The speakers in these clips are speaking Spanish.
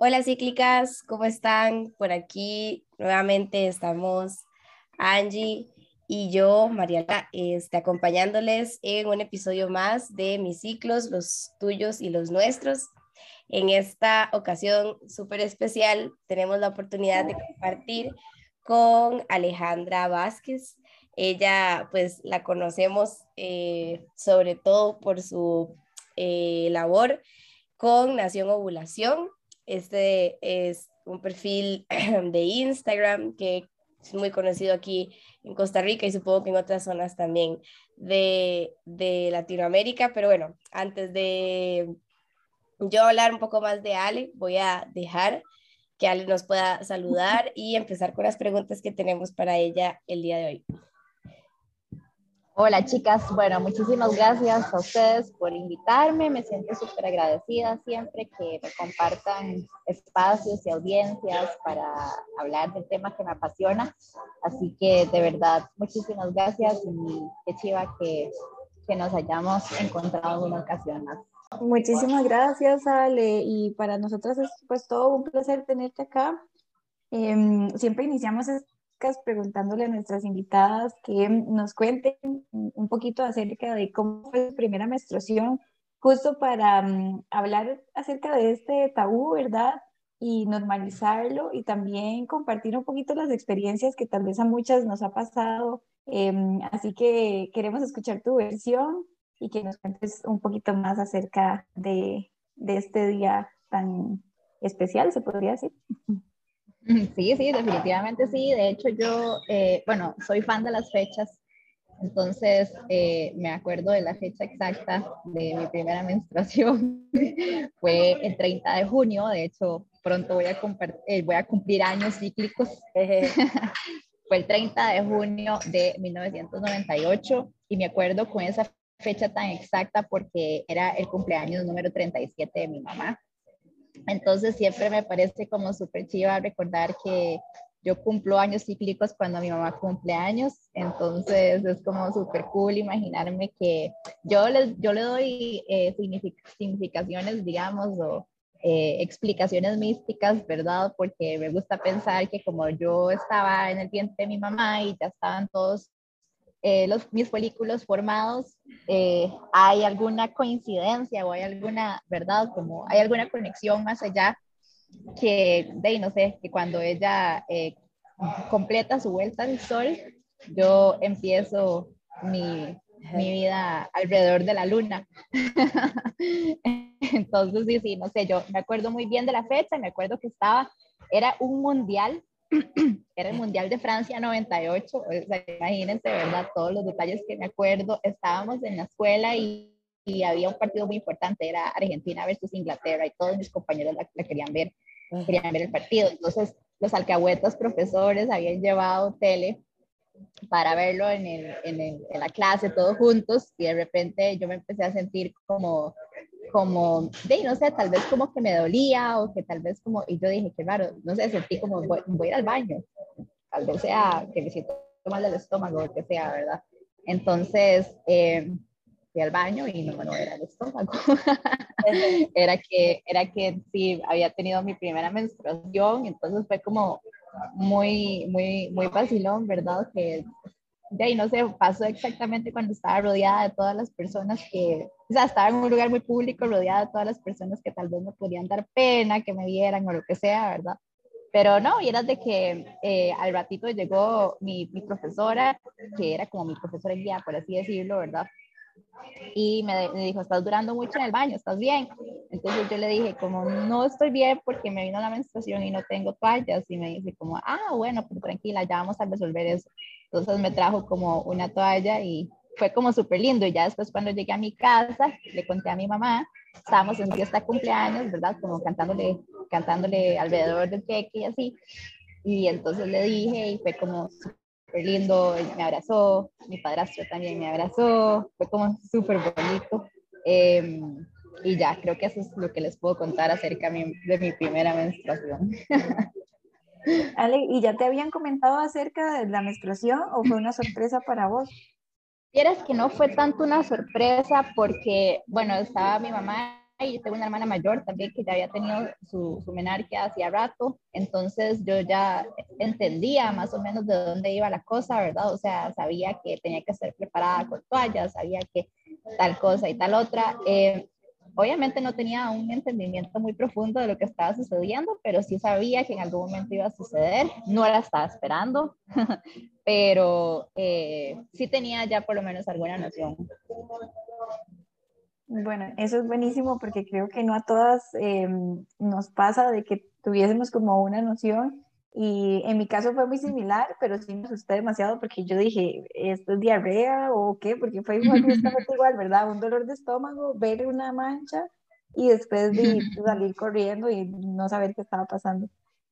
Hola cíclicas, ¿cómo están? Por aquí nuevamente estamos Angie y yo, Mariana, este, acompañándoles en un episodio más de mis ciclos, los tuyos y los nuestros. En esta ocasión súper especial tenemos la oportunidad de compartir con Alejandra Vázquez. Ella, pues, la conocemos eh, sobre todo por su eh, labor con Nación Ovulación. Este es un perfil de Instagram que es muy conocido aquí en Costa Rica y supongo que en otras zonas también de, de Latinoamérica. Pero bueno, antes de yo hablar un poco más de Ale, voy a dejar que Ale nos pueda saludar y empezar con las preguntas que tenemos para ella el día de hoy. Hola chicas, bueno, muchísimas gracias a ustedes por invitarme, me siento súper agradecida siempre que me compartan espacios y audiencias para hablar del tema que me apasiona, así que de verdad, muchísimas gracias y qué chiva que, que nos hayamos encontrado en una ocasión más. Muchísimas gracias Ale y para nosotros es pues todo un placer tenerte acá. Eh, siempre iniciamos preguntándole a nuestras invitadas que nos cuenten un poquito acerca de cómo fue su primera menstruación, justo para um, hablar acerca de este tabú, ¿verdad? Y normalizarlo y también compartir un poquito las experiencias que tal vez a muchas nos ha pasado. Eh, así que queremos escuchar tu versión y que nos cuentes un poquito más acerca de, de este día tan especial, se podría decir. Sí, sí, definitivamente sí. De hecho, yo, eh, bueno, soy fan de las fechas, entonces eh, me acuerdo de la fecha exacta de mi primera menstruación. Fue el 30 de junio, de hecho, pronto voy a, eh, voy a cumplir años cíclicos. Fue el 30 de junio de 1998 y me acuerdo con esa fecha tan exacta porque era el cumpleaños número 37 de mi mamá. Entonces siempre me parece como súper chiva recordar que yo cumplo años cíclicos cuando mi mamá cumple años, entonces es como súper cool imaginarme que yo, les, yo le doy eh, significaciones, digamos, o eh, explicaciones místicas, ¿verdad? Porque me gusta pensar que como yo estaba en el vientre de mi mamá y ya estaban todos eh, los, mis folículos formados, eh, hay alguna coincidencia o hay alguna, ¿verdad? Como hay alguna conexión más allá que, de no sé, que cuando ella eh, completa su vuelta al sol, yo empiezo mi, mi vida alrededor de la luna. Entonces, sí, sí, no sé, yo me acuerdo muy bien de la fecha, me acuerdo que estaba, era un mundial era el Mundial de Francia 98, o sea, imagínense, ¿verdad? Todos los detalles que me acuerdo, estábamos en la escuela y, y había un partido muy importante, era Argentina versus Inglaterra y todos mis compañeros la, querían ver, querían ver el partido. Entonces, los alcahuetas profesores habían llevado tele para verlo en, el, en, el, en la clase todos juntos y de repente yo me empecé a sentir como como, de, no sé, tal vez como que me dolía o que tal vez como, y yo dije, qué raro, no sé, sentí como, voy, voy a ir al baño, tal vez sea que me siento mal del estómago, o que sea, ¿verdad? Entonces, eh, fui al baño y no, no era el estómago, era que, era que sí, había tenido mi primera menstruación, entonces fue como muy, muy, muy vacilón, ¿verdad? Que de ahí no sé, pasó exactamente cuando estaba rodeada de todas las personas que, o sea, estaba en un lugar muy público, rodeada de todas las personas que tal vez me podían dar pena, que me vieran o lo que sea, ¿verdad? Pero no, y era de que eh, al ratito llegó mi, mi, profesora, que era como mi profesora guía, por así decirlo, ¿verdad? Y me, me, dijo, estás durando mucho en el baño, ¿estás bien? Entonces yo le dije, como no estoy bien porque me vino la menstruación y no tengo toallas. Y me dice, como, ah, bueno, pues tranquila, ya vamos a resolver eso. Entonces me trajo como una toalla y fue como súper lindo. Y ya después cuando llegué a mi casa, le conté a mi mamá, estábamos en fiesta de cumpleaños, ¿verdad? Como cantándole, cantándole alrededor del queque y así. Y entonces le dije y fue como súper lindo, me abrazó, mi padrastro también me abrazó, fue como súper bonito. Eh, y ya, creo que eso es lo que les puedo contar acerca de mi primera menstruación. Ale, ¿y ya te habían comentado acerca de la menstruación o fue una sorpresa para vos? Quieres que no fue tanto una sorpresa porque, bueno, estaba mi mamá y tengo una hermana mayor también que ya había tenido su, su menarquia hacía rato, entonces yo ya entendía más o menos de dónde iba la cosa, ¿verdad? O sea, sabía que tenía que ser preparada con toallas, sabía que tal cosa y tal otra. Eh, obviamente no tenía un entendimiento muy profundo de lo que estaba sucediendo, pero sí sabía que en algún momento iba a suceder. No la estaba esperando, pero eh, sí tenía ya por lo menos alguna noción. Bueno, eso es buenísimo porque creo que no a todas em, nos pasa de que tuviésemos como una noción y en mi caso fue muy similar, pero sí me asusté demasiado porque yo dije, ¿esto es diarrea o qué? Porque fue igual, igual, ¿verdad? Un dolor de estómago, ver una mancha y después de salir corriendo y no saber qué estaba pasando.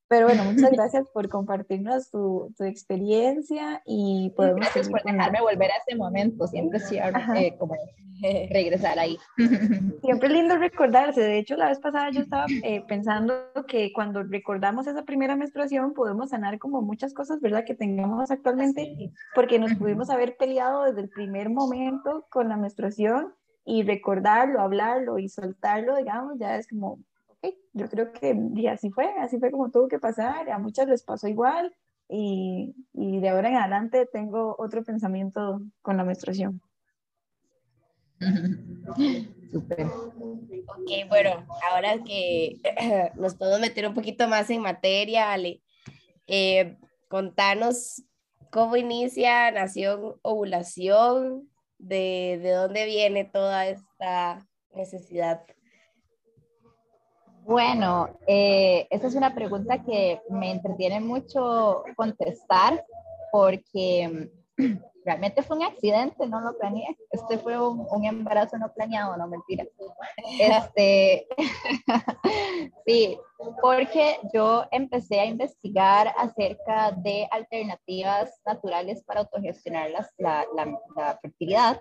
Pero bueno, muchas gracias por compartirnos tu, tu experiencia y podemos Gracias por dejarme volver a ese momento, siempre sí, eh, como regresar ahí. Siempre es lindo recordarse, de hecho la vez pasada yo estaba eh, pensando que cuando recordamos esa primera menstruación podemos sanar como muchas cosas, ¿verdad? Que tengamos actualmente, porque nos pudimos haber peleado desde el primer momento con la menstruación y recordarlo, hablarlo y soltarlo, digamos, ya es como yo creo que y así fue, así fue como tuvo que pasar, a muchas les pasó igual y, y de ahora en adelante tengo otro pensamiento con la menstruación. Super. Ok, bueno, ahora que nos podemos meter un poquito más en materia, Ale, eh, contanos cómo inicia Nación Ovulación, de, de dónde viene toda esta necesidad bueno, eh, esa es una pregunta que me entretiene mucho contestar porque mm, realmente fue un accidente, no lo planeé. Este fue un, embarazo no planeado, no mentira. Este, sí, porque yo empecé a investigar acerca de alternativas naturales para autogestionar la, la, la fertilidad.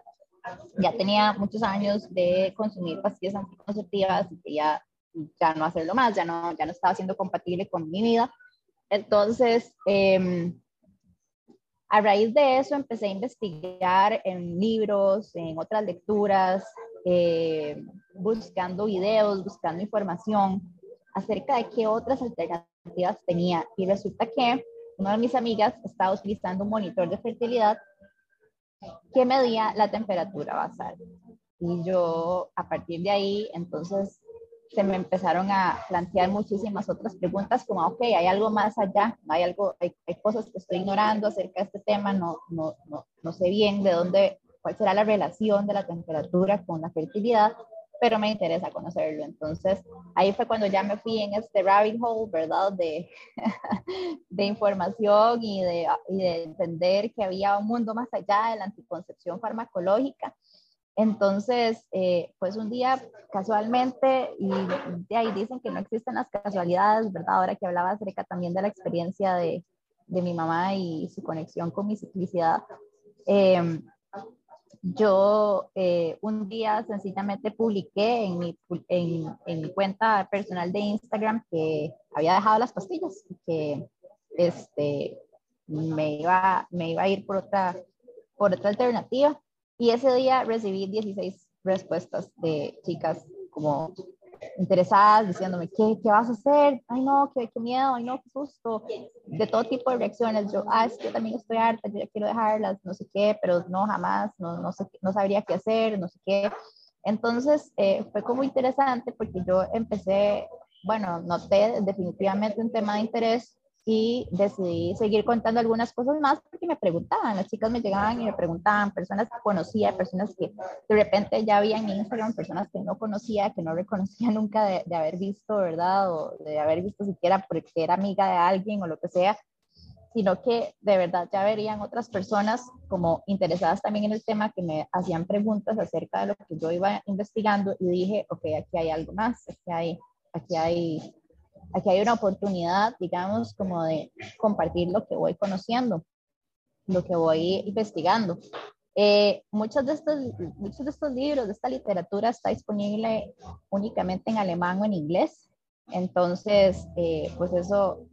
Ya tenía muchos años de consumir pastillas anticonceptivas y ya ya no hacerlo más, ya no, ya no estaba siendo compatible con mi vida. Entonces, em, a raíz de eso empecé a investigar en libros, en otras lecturas, eh, buscando videos, buscando información acerca de qué otras alternativas tenía. Y resulta que una de mis amigas estaba utilizando un monitor de fertilidad que medía la temperatura basal. Y yo, a partir de ahí, entonces se me empezaron a plantear muchísimas otras preguntas como, ok, hay algo más allá, hay algo, hay, cosas que estoy ignorando acerca de este tema, no, no, no, no sé bien de dónde, cuál será la relación de la temperatura con la fertilidad, pero me interesa conocerlo. Entonces, ahí fue cuando ya me fui en este rabbit hole, ¿verdad? De, de información y de, y de entender que había un mundo más allá de la anticoncepción farmacológica entonces, eh, pues un día casualmente, y de ahí dicen que no existen las casualidades, ¿verdad? Ahora que hablaba acerca también de la experiencia de, de mi mamá y su conexión con mi ciclicidad, em, yo eh, un día sencillamente publiqué en mi, en, en mi, cuenta personal de Instagram que había dejado las pastillas y que este, me, iba, me iba a ir por otra, por otra alternativa. Y ese día recibí 16 respuestas de chicas como interesadas diciéndome, ¿qué, qué vas a hacer? Ay, no, qué, qué, miedo, ay, no, qué susto. De todo tipo de reacciones. Yo, ah, es que yo también estoy harta, yo ya quiero dejarlas, no sé qué, pero no, jamás, no, no, sé, no sabría qué hacer, no sé qué. Entonces, eh, fue como interesante porque yo empecé, bueno, noté definitivamente un tema de interés y decidí seguir contando algunas cosas más porque me preguntaban, las chicas me llegaban y me preguntaban, personas que conocía, personas que de repente ya había en Instagram, personas que no conocía, que no reconocía nunca de, de haber visto, ¿verdad? O de haber visto siquiera porque era amiga de alguien o lo que sea, sino que de verdad ya verían otras personas como interesadas también en el tema que me hacían preguntas acerca de lo que yo iba investigando y dije, ok, aquí hay algo más, aquí hay, aquí hay aquí hay una oportunidad, digamos, como de compartir lo que voy conociendo, lo que voy investigando. Eh, muchos, de estos, muchos de estos libros, de esta literatura está disponible únicamente en alemán o en inglés. Entonces, eh, pues eso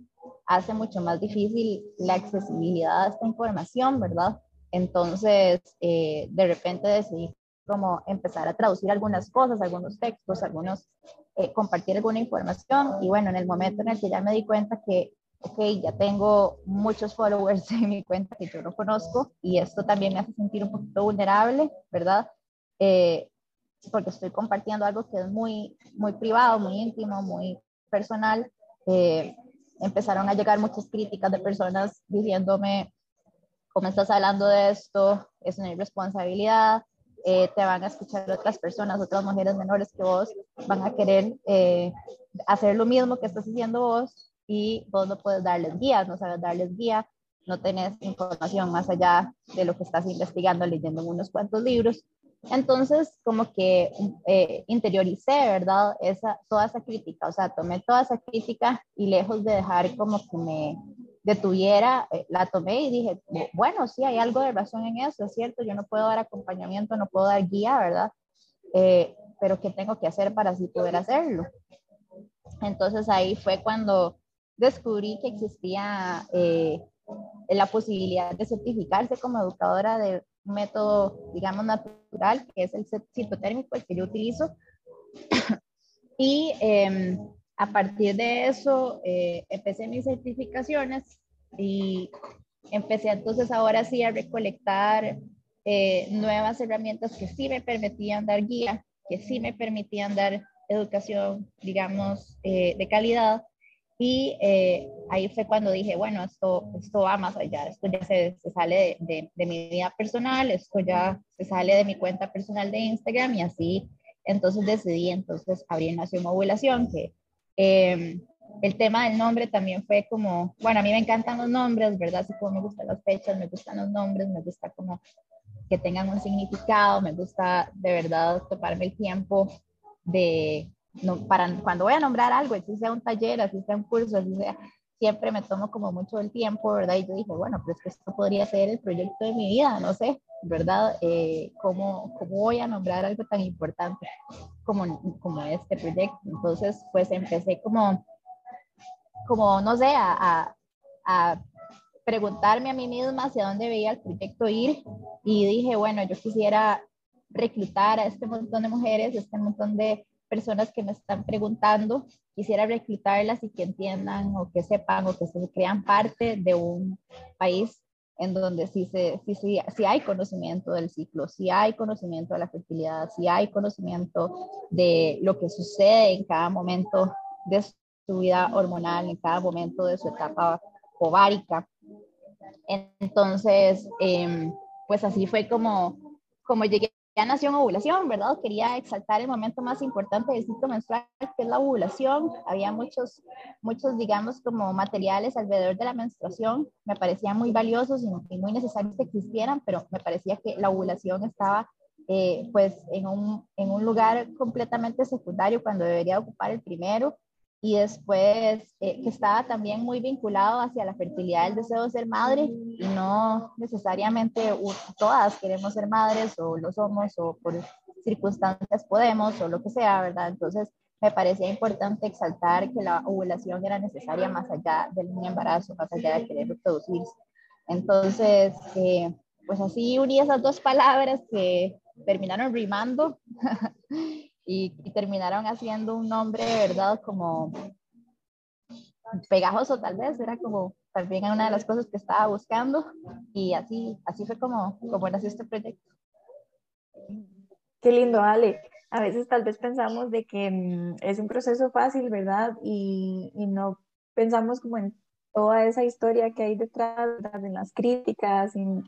hace mucho más difícil la accesibilidad a esta información, ¿verdad? Entonces, eh, de repente decidí como empezar a traducir algunas cosas, algunos textos, algunos, eh, compartir alguna información. Y bueno, en el momento en el que ya me di cuenta que, ok, ya tengo muchos followers en mi cuenta que yo no conozco y esto también me hace sentir un poquito vulnerable, ¿verdad? Eh, porque estoy compartiendo algo que es muy, muy privado, muy íntimo, muy personal. Eh, empezaron a llegar muchas críticas de personas diciéndome, ¿cómo estás hablando de esto? Es una irresponsabilidad, eh, te van a escuchar otras personas, otras mujeres menores que vos, van a querer eh, hacer lo mismo que estás haciendo vos y vos no puedes darles guías, no sabes darles guía, no tenés información más allá de lo que estás investigando, leyendo unos cuantos libros. Entonces, como que eh, interioricé, ¿verdad? Esa, toda esa crítica, o sea, tomé toda esa crítica y lejos de dejar como que me detuviera, eh, la tomé y dije, bueno, sí, hay algo de razón en eso, es cierto, yo no puedo dar acompañamiento, no puedo dar guía, ¿verdad? Eh, pero ¿qué tengo que hacer para así poder hacerlo? Entonces ahí fue cuando descubrí que existía la posibilidad de certificarse como educadora de método, digamos, natural, que es el citotérmico, el que yo utilizo. y em, a partir de eso eh, empecé mis certificaciones y empecé entonces ahora sí a recolectar eh, nuevas herramientas que sí me permitían dar guía, que sí me permitían dar educación, digamos, eh, de calidad. Y eh, ahí fue cuando dije, bueno, esto, esto va más allá, esto ya se, se sale de, de, mi vida personal, esto ya se sale de mi cuenta personal de Instagram y así, entonces decidí entonces abrir Nación Ovulación, que eh, el tema del nombre también fue como, bueno, a mí me encantan los nombres, ¿verdad? Así como me gustan las fechas, me gustan los nombres, me gusta como que tengan un significado, me gusta de verdad tomarme el tiempo de, no, para cuando voy a nombrar algo, así sea un taller, así sea un curso, así sea, siempre me tomo como mucho el tiempo, ¿verdad? Y yo dije, bueno, pues que esto podría ser el proyecto de mi vida, no sé, ¿verdad? Eh, ¿cómo, ¿cómo, voy a nombrar algo tan importante como, como este proyecto? Entonces, pues empecé como, como no sé, a, a preguntarme a mí misma hacia dónde veía el proyecto ir y dije, bueno, yo quisiera reclutar a este montón de mujeres, este montón de personas que me están preguntando, quisiera reclutarlas y que entiendan o que sepan o que se crean parte de un país en donde sí, se, sí, sí, sí hay conocimiento del ciclo, sí hay conocimiento de la fertilidad, sí hay conocimiento de lo que sucede en cada momento de su vida hormonal, en cada momento de su etapa ovárica. Entonces, eh, pues así fue como, como llegué ya nació en ovulación, ¿verdad? Quería exaltar el momento más importante del ciclo menstrual, que es la ovulación. Había muchos, muchos, digamos, como materiales alrededor de la menstruación. Me parecían muy valiosos y muy necesarios que existieran, pero me parecía que la ovulación estaba, eh, pues, en un, en un lugar completamente secundario cuando debería ocupar el primero y después eh, que estaba también muy vinculado hacia la fertilidad del deseo de ser madre y no necesariamente todas queremos ser madres o lo somos o por circunstancias podemos o lo que sea, ¿verdad? Entonces me parecía importante exaltar que la ovulación era necesaria más allá del embarazo, más allá de querer reproducirse. Entonces, eh, pues así uní esas dos palabras que terminaron rimando y, terminaron haciendo un nombre, ¿verdad? Como pegajoso tal vez, era como también una de las cosas que estaba buscando y así, así fue como, como nació este proyecto. Qué lindo, Ale. A veces tal vez pensamos de que mm, es un proceso fácil, ¿verdad? Y, y, no pensamos como en toda esa historia que hay detrás, en las críticas, en,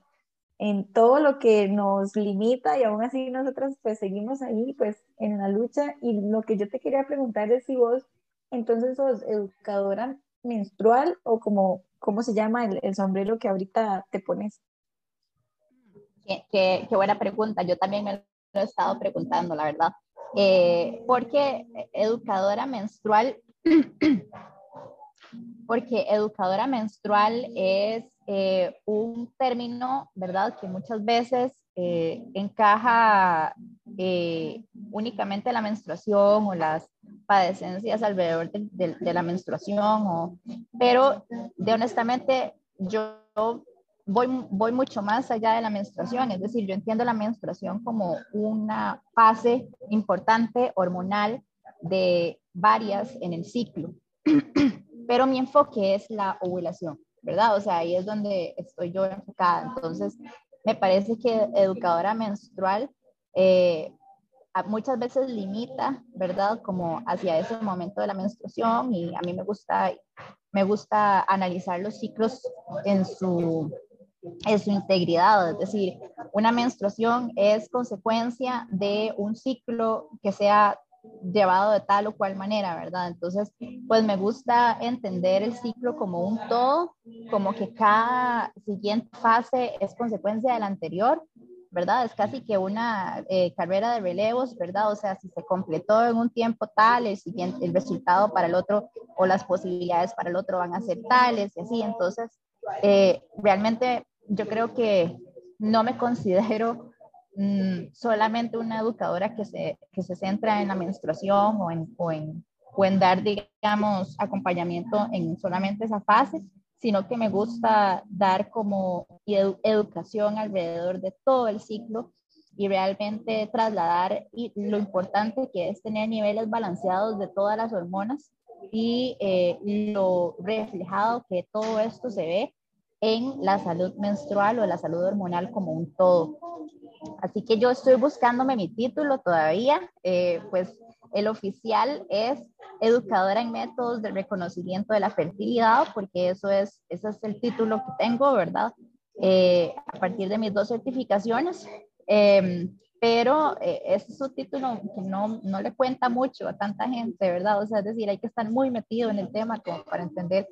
en todo lo que nos limita y aún así nosotros pues seguimos ahí pues en la lucha y lo que yo te quería preguntar es si vos entonces sos educadora menstrual o como, ¿cómo se llama el, sombrero que ahorita te pones? Qué, qué, buena pregunta, yo también me lo he estado preguntando, la verdad. Eh, porque educadora menstrual, porque educadora menstrual es eh, un término, ¿verdad?, que muchas veces eh, encaja eh, únicamente la menstruación o las padecencias alrededor de, la menstruación, pero de honestamente yo voy mucho más allá de la menstruación, es decir, yo entiendo la menstruación como una fase importante hormonal de varias en el ciclo, pero mi enfoque es la ovulación, ¿verdad? O sea, ahí es donde estoy yo enfocada. Entonces, me parece que educadora menstrual eh, muchas veces limita, ¿verdad? Como hacia ese momento de la menstruación y a mí me gusta, me gusta analizar los ciclos en su, en su integridad, es decir, una menstruación es consecuencia de un ciclo que sea llevado de tal o cual manera, ¿verdad? Entonces, pues me gusta entender el ciclo como un todo, como que cada siguiente fase es consecuencia de la anterior, ¿verdad? Es casi que una eh, carrera de relevos, ¿verdad? O sea, si se completó en un tiempo tal, el siguiente, el resultado para el otro o las posibilidades para el otro van a ser tales y así. Entonces, eh, realmente yo creo que no me considero mm, solamente una educadora que se, que se centra en la menstruación o en, o en, o en dar, digamos, acompañamiento en solamente esa fase, sino que me gusta dar como educación alrededor de todo el ciclo y realmente trasladar y lo importante que es tener niveles balanceados de todas las hormonas y eh, lo reflejado que todo esto se ve en la salud menstrual o la salud hormonal como un todo. Así que yo estoy buscándome mi título todavía, eh, pues el oficial es educadora en métodos de reconocimiento de la fertilidad, porque eso es, ese es el título que tengo, ¿verdad? Eh, a partir de mis dos certificaciones. Em, pero eh, ese es un título que no, no le cuenta mucho a tanta gente, ¿verdad? O sea, es decir, hay que estar muy metido en el tema como para entender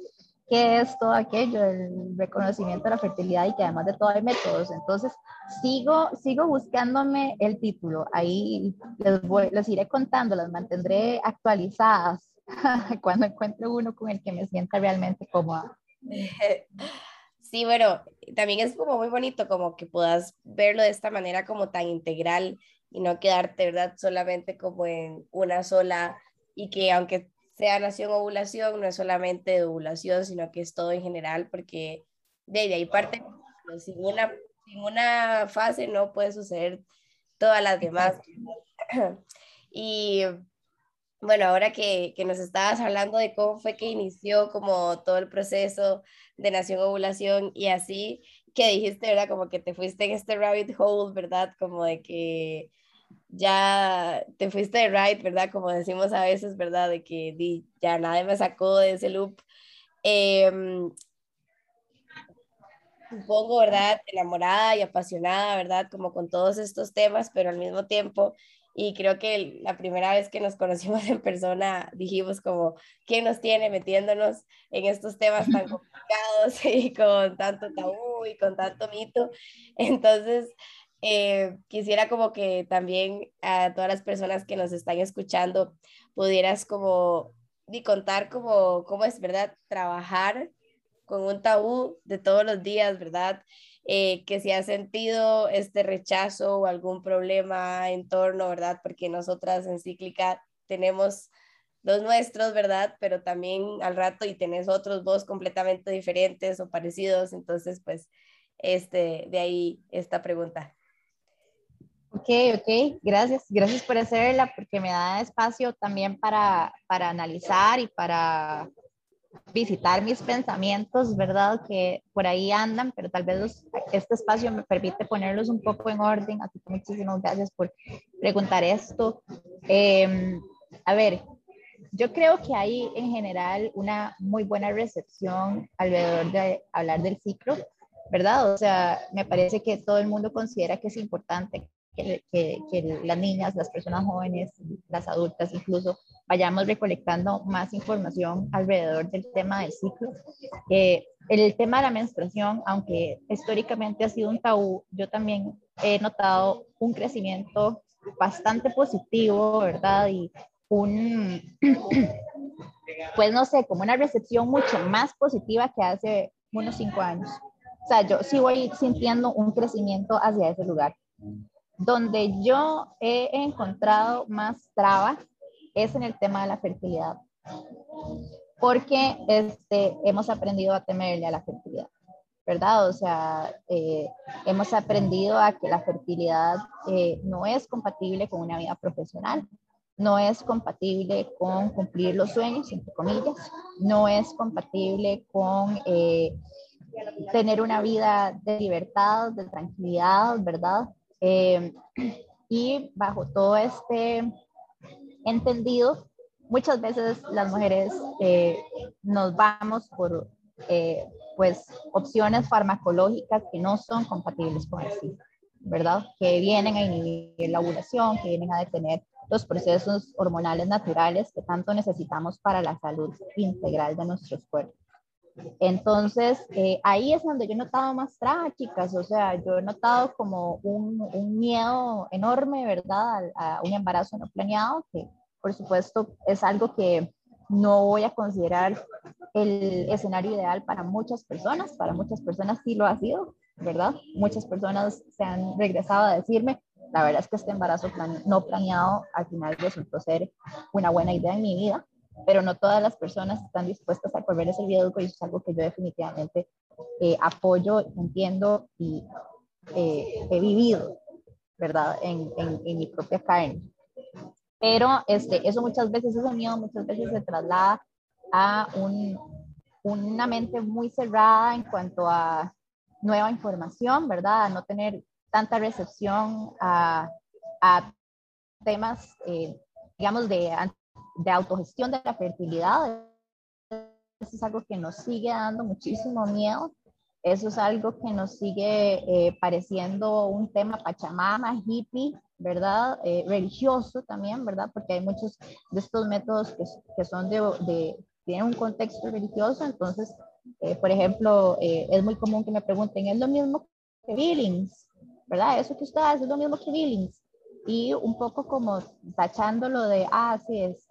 qué es todo aquello, el reconocimiento de la fertilidad y que además de todo hay métodos. Entonces, sigo, sigo buscándome el título. Ahí les, voy, les iré contando, las mantendré actualizadas cuando encuentre uno con el que me sienta realmente cómoda. Sí, bueno, también es como muy bonito como que puedas verlo de esta manera como tan integral y no quedarte, ¿verdad? Solamente como en una sola y que aunque sea nación ovulación, no es solamente de ovulación, sino que es todo en general, porque de ahí parte, sin una, sin una fase no puede suceder todas las demás. Y bueno, ahora que, que, nos estabas hablando de cómo fue que inició como todo el proceso de nación ovulación y así, que dijiste, ¿verdad? Como que te fuiste en este rabbit hole, ¿verdad? Como de que ya te fuiste de right, ¿verdad? Como decimos a veces, ¿verdad? De que di, ya nadie me sacó de ese loop. Em, supongo, ¿verdad? Enamorada y apasionada, ¿verdad? Como con todos estos temas, pero al mismo tiempo, y creo que la primera vez que nos conocimos en persona dijimos como, ¿quién nos tiene metiéndonos en estos temas tan complicados y con tanto tabú y con tanto mito? Entonces, eh, quisiera como que también a todas las personas que nos están escuchando pudieras como y contar como cómo es, ¿verdad? Trabajar con un tabú de todos los días, ¿verdad? Eh, que si has sentido este rechazo o algún problema en torno, ¿verdad? Porque nosotras en Cíclica tenemos los nuestros, ¿verdad? Pero también al rato y tenés otros vos completamente diferentes o parecidos, entonces pues este, de ahí esta pregunta. Ok, ok, gracias, gracias por hacerla porque me da espacio también para, para analizar y para visitar mis pensamientos, ¿verdad? Que por ahí andan, pero tal vez este espacio me permite ponerlos un poco en orden. Así que muchísimas gracias por preguntar esto. Em, a ver, yo creo que hay en general una muy buena recepción alrededor de hablar del ciclo, ¿verdad? O sea, me parece que todo el mundo considera que es importante que, que, las niñas, las personas jóvenes, las adultas incluso, vayamos recolectando más información alrededor del tema del ciclo. Eh, el tema de la menstruación, aunque históricamente ha sido un tabú, yo también he notado un crecimiento bastante positivo, ¿verdad? Y un, pues no sé, como una recepción mucho más positiva que hace unos cinco años. O sea, yo sí voy sintiendo un crecimiento hacia ese lugar. Donde yo he encontrado más trabas es en el tema de la fertilidad, porque este, hemos aprendido a temerle a la fertilidad. ¿verdad? O sea, eh, hemos aprendido a que la fertilidad eh, no es compatible con una vida profesional, no es compatible con cumplir los sueños, entre comillas, no es compatible con eh, tener una vida de libertad, de tranquilidad, ¿verdad? Y bajo todo este entendido, muchas veces las mujeres nos vamos por pues opciones farmacológicas que no son compatibles con el ciclo, ¿verdad? Que vienen a inhibir la ovulación, que vienen a detener los procesos hormonales naturales que tanto necesitamos para la salud integral de nuestros cuerpos. Entonces, eh, ahí es donde yo he notado más trabas, chicas. O sea, yo he notado como un, un miedo enorme, ¿verdad? A, a, un embarazo no planeado, que por supuesto es algo que no voy a considerar el escenario ideal para muchas personas, para muchas personas sí lo ha sido, ¿verdad? Muchas personas se han regresado a decirme, la verdad es que este embarazo no planeado al final resultó ser una buena idea en mi vida, pero no todas las personas están dispuestas a correr ese riesgo y eso es algo que yo definitivamente eh, apoyo, entiendo y eh, he vivido, ¿verdad? En, en, en, mi propia carne. Pero este, eso muchas veces, ese miedo muchas veces se traslada a un, una mente muy cerrada en cuanto a nueva información, ¿verdad? A no tener tanta recepción a, a temas, eh, digamos, de, de autogestión de la fertilidad. Eso es algo que nos sigue dando muchísimo miedo. Eso es algo que nos sigue eh, pareciendo un tema pachamama, hippie, ¿verdad? Eh, religioso también, ¿verdad? Porque hay muchos de estos métodos que, que son de, de, tiene un contexto religioso, entonces, eh, por ejemplo, eh, es muy común que me pregunten, ¿es lo mismo que Billings? ¿Verdad? Eso que usted hace es lo mismo que Billings. Y un poco como tachándolo de, ah, sí, es,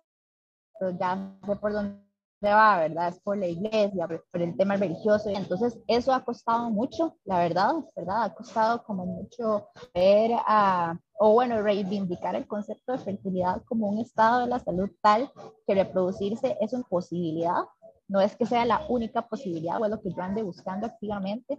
ya sé por dónde va, ¿verdad? Es por la iglesia, por el tema religioso. Entonces, eso ha costado mucho, la verdad, ¿verdad? Ha costado como mucho ver a, o bueno, reivindicar el concepto de fertilidad como un estado de la salud tal que reproducirse es una posibilidad, no es que sea la única posibilidad o es lo que yo ande buscando activamente,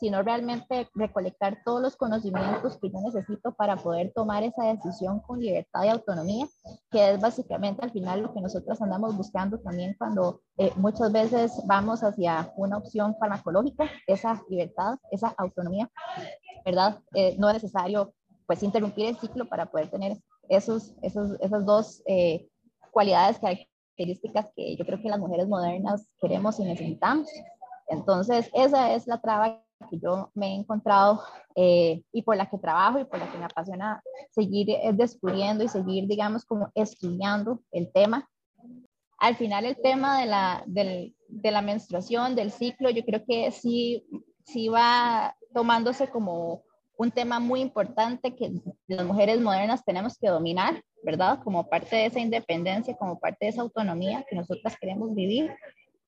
sino realmente recolectar todos los conocimientos que yo necesito para poder tomar esa decisión con libertad y autonomía, que es básicamente al final lo que nosotros andamos buscando también cuando eh, muchas veces vamos hacia una opción farmacológica, esa libertad, esa autonomía, ¿verdad? Eh, no es necesario pues interrumpir el ciclo para poder tener esos, esos, esas dos eh, cualidades, características que yo creo que las mujeres modernas queremos y necesitamos. Entonces, esa es la traba que yo me he encontrado eh, y por la que trabajo y por la que me apasiona seguir eh, descubriendo y seguir, digamos, como estudiando el tema. Al final, el tema de la, del, de la menstruación, del ciclo, yo creo que sí, sí va tomándose como un tema muy importante que las mujeres modernas tenemos que dominar, ¿verdad? Como parte de esa independencia, como parte de esa autonomía que nosotras queremos vivir.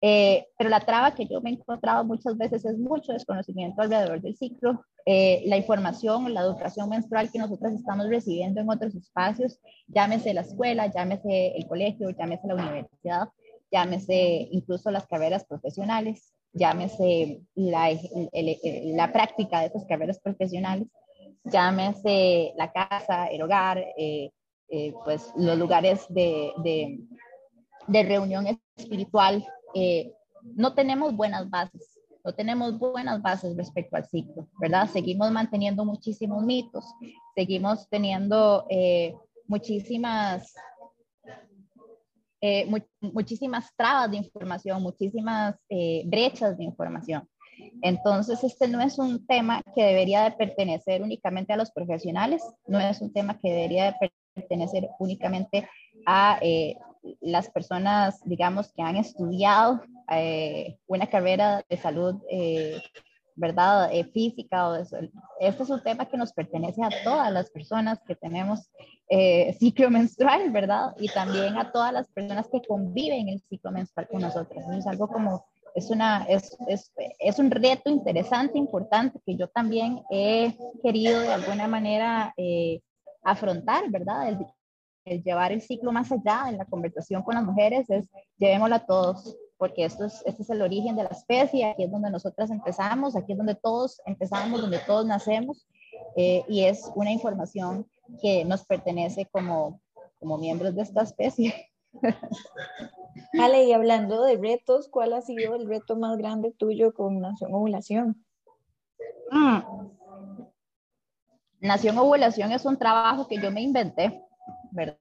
Eh, pero la traba que yo me he encontrado muchas veces es mucho desconocimiento alrededor del ciclo, eh, la información, la educación menstrual que nosotras estamos recibiendo en otros espacios, llámese la escuela, llámese el colegio, llámese la universidad, llámese incluso las carreras profesionales llámese la, la práctica de esas carreras profesionales, llámese la casa, el hogar, eh, eh, pues los lugares de, de, reunión espiritual, eh, no tenemos buenas bases, no tenemos buenas bases respecto al ciclo, ¿verdad? Seguimos manteniendo muchísimos mitos, seguimos teniendo muchísimas eh, muchísimas trabas de información, muchísimas brechas de información. Entonces, este no es un tema que debería de pertenecer únicamente a los profesionales, no es un tema que debería de pertenecer únicamente a eh, las personas, digamos, que han estudiado una carrera de salud ¿verdad? Eh, física o eso. Este es un tema que nos pertenece a todas las personas que tenemos eh, ciclo menstrual, ¿verdad? Y también a todas las personas que conviven el ciclo menstrual con nosotros. Es algo como, es, una, es, es, es un reto interesante, importante, que yo también he querido de alguna manera eh, afrontar, ¿verdad? El, llevar el ciclo más allá en la conversación con las mujeres es llevémoslo a todos, porque esto es, este es el origen de la especie, aquí es donde nosotras empezamos, aquí es donde todos empezamos, donde todos nacemos, eh, y es una información que nos pertenece como, como miembros de esta especie. Ale, y hablando de retos, ¿cuál ha sido el reto más grande tuyo con Nación Ovulación? Mm. Nación Ovulación es un trabajo que yo me inventé, ¿verdad?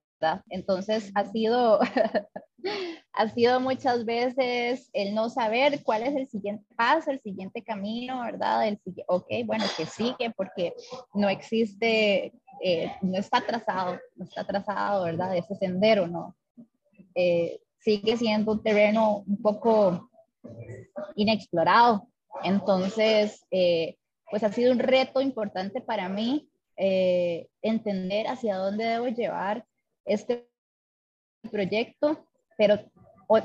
Entonces ha sido, ha sido muchas veces el no saber cuál es el siguiente paso, el siguiente camino, ¿verdad? El, ok, bueno, que sigue porque no existe, eh, no está trazado, no está trazado, ¿verdad? Ese sendero, ¿no? Eh, sigue siendo un terreno un poco inexplorado. Entonces, eh, pues ha sido un reto importante para mí entender hacia dónde debo llevar este proyecto, pero,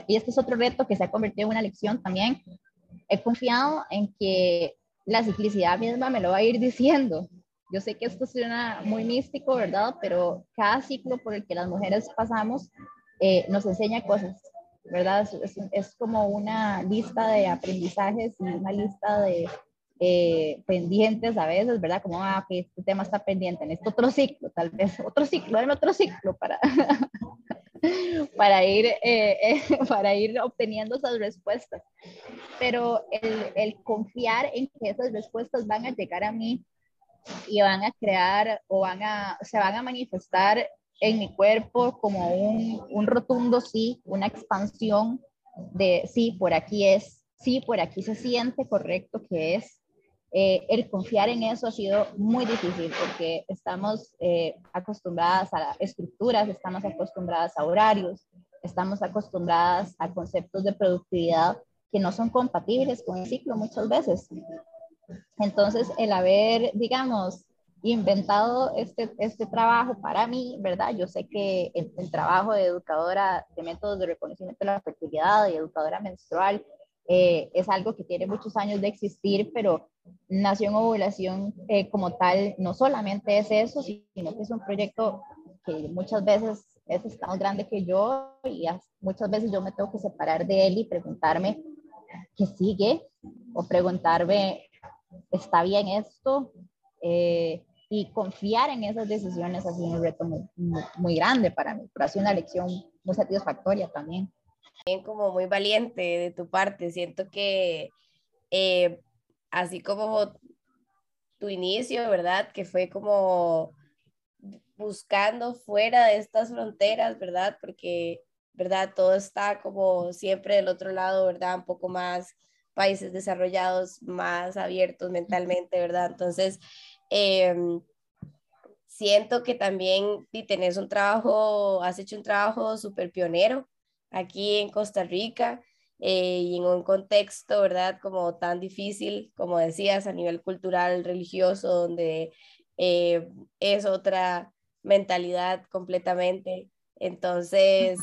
y este es otro reto que se ha convertido en una lección también, he confiado en que la ciclicidad misma me lo va a ir diciendo. Yo sé que esto suena muy místico, ¿verdad? Pero cada ciclo por el que las mujeres pasamos eh, nos enseña cosas, ¿verdad? Es, es, como una lista de aprendizajes y una lista de eh, pendientes a veces, ¿verdad? Como, ah, que este tema está pendiente, en este otro ciclo, tal vez, otro ciclo, en otro ciclo para, para, ir, eh, eh, para ir obteniendo esas respuestas. Pero el, el confiar en que esas respuestas van a llegar a mí y van a crear o van a, se van a manifestar en mi cuerpo como un, un rotundo sí, una expansión de sí, por aquí es, sí, por aquí se siente correcto que es, eh, el confiar en eso ha sido muy difícil porque estamos eh, acostumbradas a estructuras, estamos acostumbradas a horarios, estamos acostumbradas a conceptos de productividad que no son compatibles con el ciclo muchas veces. Entonces, el haber, digamos, inventado este, este trabajo para mí, ¿verdad? Yo sé que el, el trabajo de educadora de métodos de reconocimiento de la fertilidad y educadora menstrual eh, es algo que tiene muchos años de existir, pero Nación Ovulación eh, como tal no solamente es eso, sino que es un proyecto que muchas veces es tan grande que yo y muchas veces yo me tengo que separar de él y preguntarme qué sigue o preguntarme, ¿está bien esto? Eh, y confiar en esas decisiones ha sido un reto muy, muy, grande para mí, pero ha sido una lección muy satisfactoria también como muy valiente de tu parte. Siento que eh, así como tu inicio, ¿verdad? Que fue como buscando fuera de estas fronteras, ¿verdad? Porque, ¿verdad? Todo está como siempre del otro lado, ¿verdad? Un poco más países desarrollados, más abiertos mentalmente, ¿verdad? Entonces, em, siento que también y tenés un trabajo, has hecho un trabajo súper pionero, aquí en Costa Rica eh, y en un contexto, ¿verdad? Como tan difícil, como decías, a nivel cultural, religioso, donde eh, es otra mentalidad completamente. Entonces,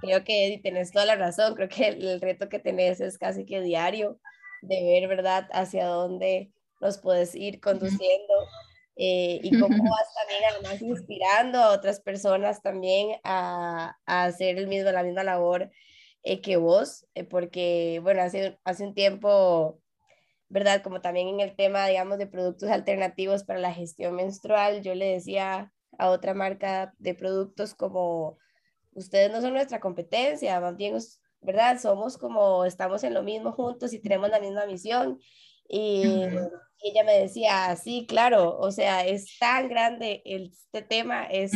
creo que tenés toda la razón, creo que el, reto que tenés es casi que diario de ver, ¿verdad?, hacia dónde nos puedes ir conduciendo eh, y cómo vas también además inspirando a otras personas también a, a hacer el mismo, la misma labor eh, que vos, eh, porque bueno, hace, hace un tiempo, ¿verdad? Como también en el tema, digamos, de productos alternativos para la gestión menstrual, yo le decía a otra marca de productos como, ustedes no son nuestra competencia, más bien, ¿verdad? Somos como, estamos en lo mismo juntos y tenemos la misma misión. Y ella me decía, sí, claro, o sea, es tan grande este tema, es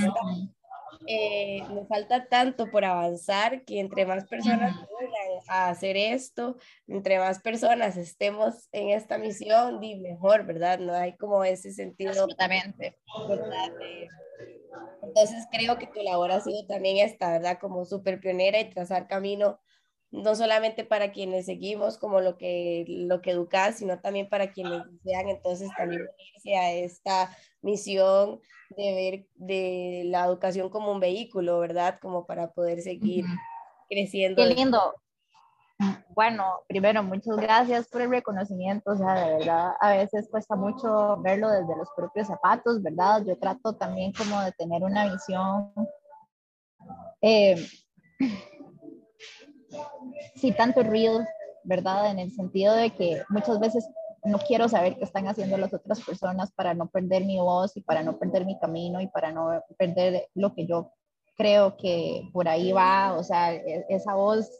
eh, me falta tanto por avanzar que entre más personas a hacer esto, entre más personas estemos en esta misión, di mejor, ¿verdad? No hay como ese sentido. Absolutamente. Entonces creo que tu labor ha sido también esta, ¿verdad? Como súper pionera y trazar camino no solamente para quienes seguimos como lo que, lo que educas, sino también para quienes desean entonces también unirse a esta misión de ver de la educación como un vehículo, ¿verdad? Como para poder seguir creciendo. Qué lindo. Bueno, primero, muchas gracias por el reconocimiento, o sea, de verdad, a veces cuesta mucho verlo desde los propios zapatos, ¿verdad? Yo trato también como de tener una visión eh, sí tanto ruido, ¿verdad? En el sentido de que muchas veces no quiero saber qué están haciendo las otras personas para no perder mi voz y para no perder mi camino y para no perder lo que yo creo que por ahí va, o sea, e, esa voz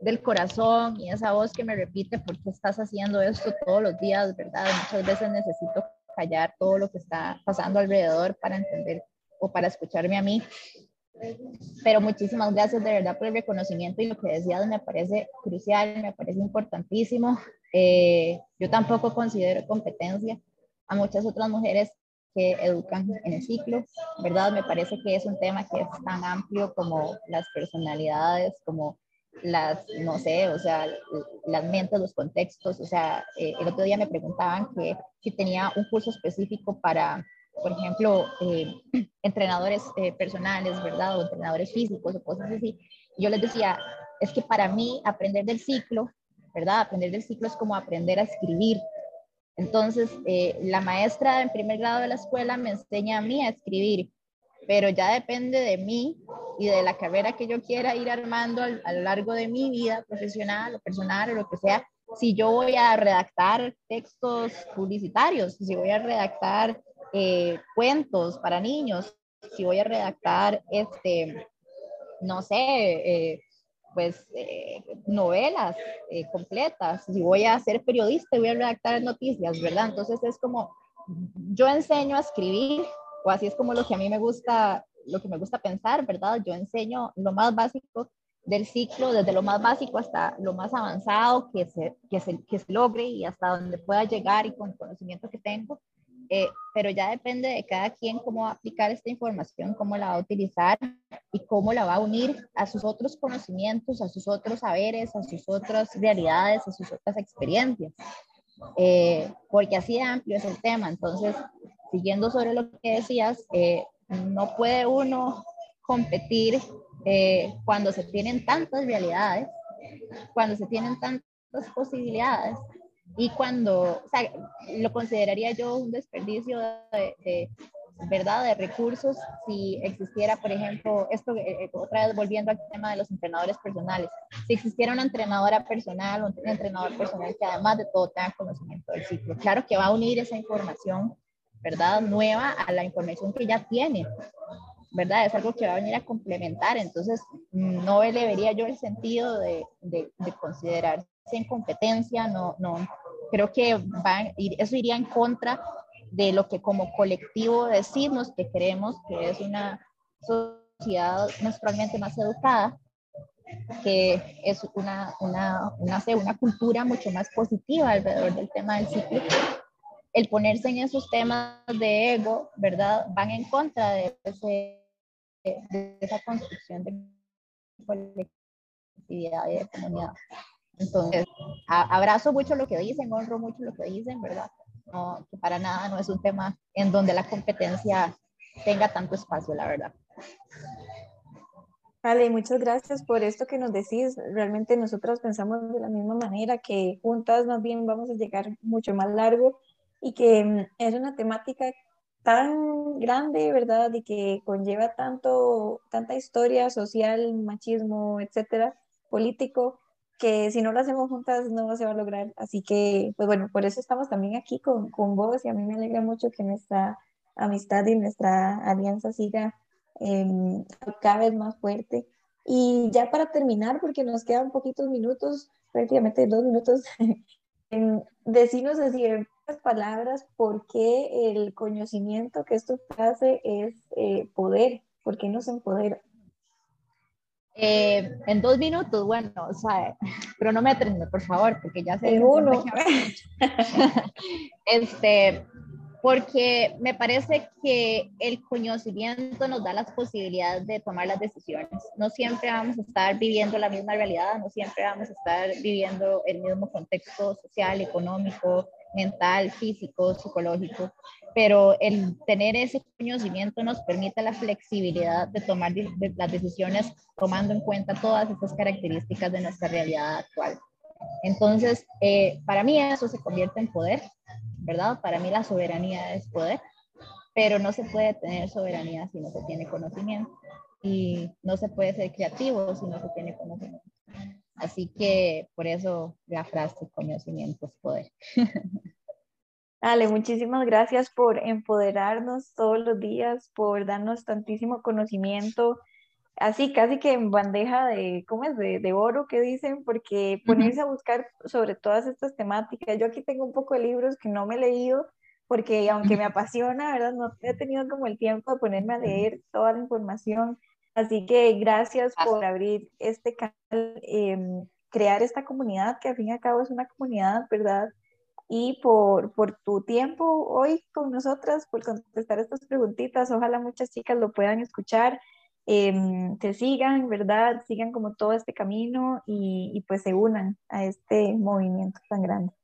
del corazón y esa voz que me repite, ¿por qué estás haciendo esto todos los días, verdad? Muchas veces necesito callar todo lo que está pasando alrededor para entender o para escucharme a mí. Pero muchísimas gracias de verdad por el reconocimiento y lo que decías me parece crucial, me parece importantísimo. Eh, yo tampoco considero competencia a muchas otras mujeres que educan en el ciclo, ¿verdad? Me parece que es un tema que es tan amplio como las personalidades, como las, no sé, o sea, las mentes, los contextos, o sea, eh, el otro día me preguntaban que si tenía un curso específico para, por ejemplo, eh, entrenadores eh, personales, ¿verdad? O entrenadores físicos o cosas así. Yo les decía, es que para mí aprender del ciclo, ¿verdad? Aprender del ciclo es como aprender a escribir. Entonces, la maestra en primer grado de la escuela me enseña a mí a escribir, pero ya depende de mí y de la carrera que yo quiera ir armando a lo largo de mi vida profesional o personal o lo que sea, si yo voy a redactar textos publicitarios, si voy a redactar eh, cuentos para niños, si voy a redactar, este, no sé, eh, pues eh, novelas completas, si voy a ser periodista y voy a redactar noticias, ¿verdad? Entonces es como, yo enseño a escribir, o así es como lo que a mí me gusta lo que me gusta pensar, ¿verdad? Yo enseño lo más básico del ciclo, desde lo más básico hasta lo más avanzado que se, que se, que se logre y hasta donde pueda llegar y con el conocimiento que tengo. Eh, pero ya depende de cada quien cómo va a aplicar esta información, cómo la va a utilizar y cómo la va a unir a sus otros conocimientos, a sus otros saberes, a sus otras realidades, a sus otras experiencias. Eh, porque así de amplio es el tema. Entonces, siguiendo sobre lo que decías, eh, no puede uno competir eh, cuando se tienen tantas realidades, cuando se tienen tantas posibilidades y cuando, o sea, lo consideraría yo un desperdicio de, ¿verdad? De recursos si existiera, por ejemplo, esto, eh, eh, otra vez volviendo al tema de los entrenadores personales, si existiera una entrenadora personal un entrenador personal que además de todo tenga conocimiento del ciclo, claro que va a unir esa información ¿verdad? Nueva a la información que ya tiene, ¿verdad? Es algo que va a venir a complementar, entonces no le vería yo el sentido de, de, considerarse en competencia, no, no, creo que van, eso iría en contra de lo que como colectivo decimos que creemos que es una sociedad menstrualmente más educada, que es una, una, una, una cultura mucho más positiva alrededor del tema del ciclo el ponerse en esos temas de ego, ¿verdad? Van en contra de, esa construcción de colectividad y de comunidad. Entonces, abrazo mucho lo que dicen, honro mucho lo que dicen, ¿verdad? No, que para nada no es un tema en donde la competencia tenga tanto espacio, la verdad. Vale, muchas gracias por esto que nos decís. Realmente nosotras pensamos de la misma manera que juntas más bien vamos a llegar mucho más largo y que mm, es una temática tan grande, ¿verdad? Y que conlleva tanto, tanta historia social, machismo, etcétera, político, que si no lo hacemos juntas no se va a lograr. Así que, pues bueno, por eso estamos también aquí con, con vos y a mí me alegra mucho que nuestra amistad y nuestra alianza siga em, cada vez más fuerte. Y ya para terminar, porque nos quedan poquitos minutos, prácticamente dos minutos, decinos así palabras por qué el conocimiento que esto hace es eh, poder, por qué nos empodera. Eh, en dos minutos, bueno, o sea, cronométrenme, por favor, porque ya sé. En uno. este, porque me parece que el conocimiento nos da las posibilidades de tomar las decisiones. No siempre vamos a estar viviendo la misma realidad, no siempre vamos a estar viviendo el mismo contexto social, económico, mental, físico, psicológico, pero el tener ese conocimiento nos permite la flexibilidad de tomar las decisiones tomando en cuenta todas estas características de nuestra realidad actual. Entonces, eh, para mí eso se convierte en poder, ¿verdad? Para mí la soberanía es poder, pero no se puede tener soberanía si no se tiene conocimiento y no se puede ser creativo si no se tiene conocimiento. Así que por eso la frase, conocimiento es poder. Ale, muchísimas gracias por empoderarnos todos los días, por darnos tantísimo conocimiento, así casi que en bandeja de, ¿cómo es? De, de oro que dicen, porque ponerse a buscar sobre todas estas temáticas. Yo aquí tengo un poco de libros que no me he leído, porque aunque me apasiona, ¿verdad? No he tenido como el tiempo de ponerme a leer toda la información. Así que gracias por abrir este canal, em, crear esta comunidad, que al fin y al cabo es una comunidad, ¿verdad? Y por, por tu tiempo hoy con nosotras, por contestar estas preguntitas. Ojalá muchas chicas lo puedan escuchar, eh, te sigan, ¿verdad? Sigan como todo este camino y, y pues se unan a este movimiento tan grande.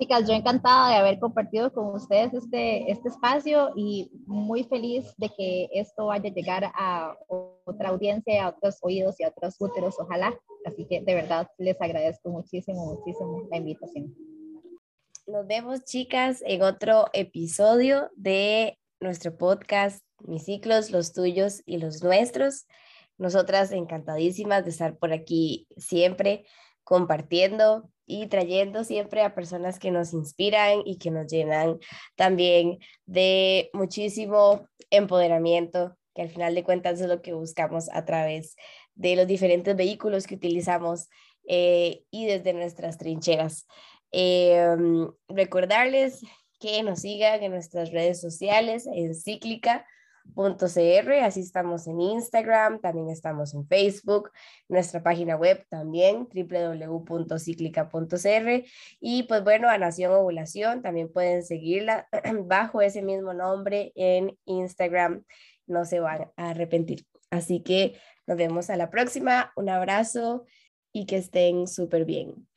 Chicas, yo encantada de haber compartido con ustedes este, este espacio y muy feliz de que esto vaya a llegar a otra audiencia, a otros oídos y a otros úteros, ojalá. Así que de verdad les agradezco muchísimo, muchísimo la invitación. Nos vemos, chicas, en otro episodio de nuestro podcast, Mis ciclos, los tuyos y los nuestros. Nosotras encantadísimas de estar por aquí siempre compartiendo y trayendo siempre a personas que nos inspiran y que nos llenan también de muchísimo empoderamiento, que al final de cuentas es lo que buscamos a través de los diferentes vehículos que utilizamos eh, y desde nuestras trincheras. Eh, recordarles que nos sigan en nuestras redes sociales, en Cíclica, .cr, así estamos en Instagram, también estamos en Facebook, nuestra página web también, www.ciclica.cr y pues bueno, a Nación Ovulación también pueden seguirla bajo ese mismo nombre en Instagram, no se van a arrepentir. Así que nos vemos a la próxima, un abrazo y que estén súper bien.